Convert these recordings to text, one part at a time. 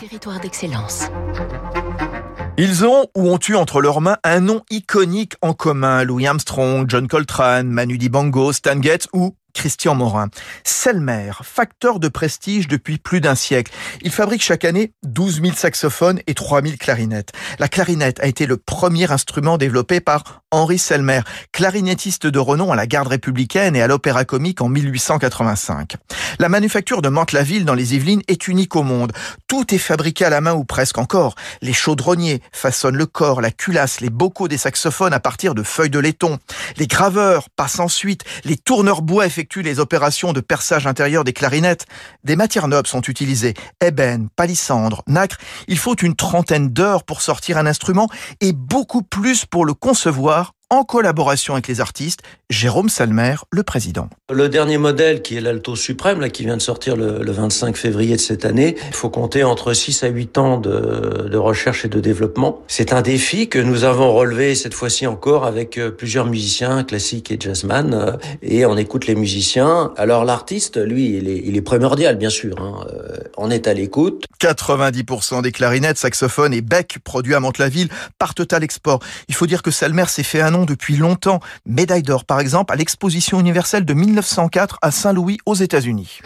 Territoire d'excellence. Ils ont ou ont eu entre leurs mains un nom iconique en commun. Louis Armstrong, John Coltrane, Manu Dibango, Stan Getz ou Christian Morin. Selmer, facteur de prestige depuis plus d'un siècle. Il fabrique chaque année 12 000 saxophones et 3 000 clarinettes. La clarinette a été le premier instrument développé par Henri Selmer, clarinettiste de renom à la garde républicaine et à l'opéra comique en 1885. La manufacture de Mantes-la-Ville dans les Yvelines est unique au monde. Tout est fabriqué à la main ou presque encore. Les chaudronniers façonnent le corps, la culasse, les bocaux des saxophones à partir de feuilles de laiton. Les graveurs passent ensuite, les tourneurs bois les opérations de perçage intérieur des clarinettes. Des matières nobles sont utilisées. Ébène, palissandre, nacre. Il faut une trentaine d'heures pour sortir un instrument et beaucoup plus pour le concevoir en collaboration avec les artistes, Jérôme Salmer, le président. Le dernier modèle, qui est l'Alto Suprême, là, qui vient de sortir le, 25 février de cette année, il faut compter entre 6 à 8 ans de, recherche et de développement. C'est un défi que nous avons relevé cette fois-ci encore avec euh, plusieurs musiciens classiques et jazzman, euh, et on écoute les musiciens. Alors l'artiste, lui, il est, il est primordial, bien sûr. Hein. Euh, on est à l'écoute. 90% des clarinettes, saxophones et becs produits à Mantes-la-Ville partent à l'export. Il faut dire que Salmer s'est fait un nom depuis longtemps. Médaille d'or, par exemple, à l'exposition universelle de 1904 à Saint-Louis aux États-Unis.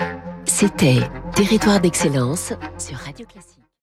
C'était Territoire d'excellence sur Radio Classique.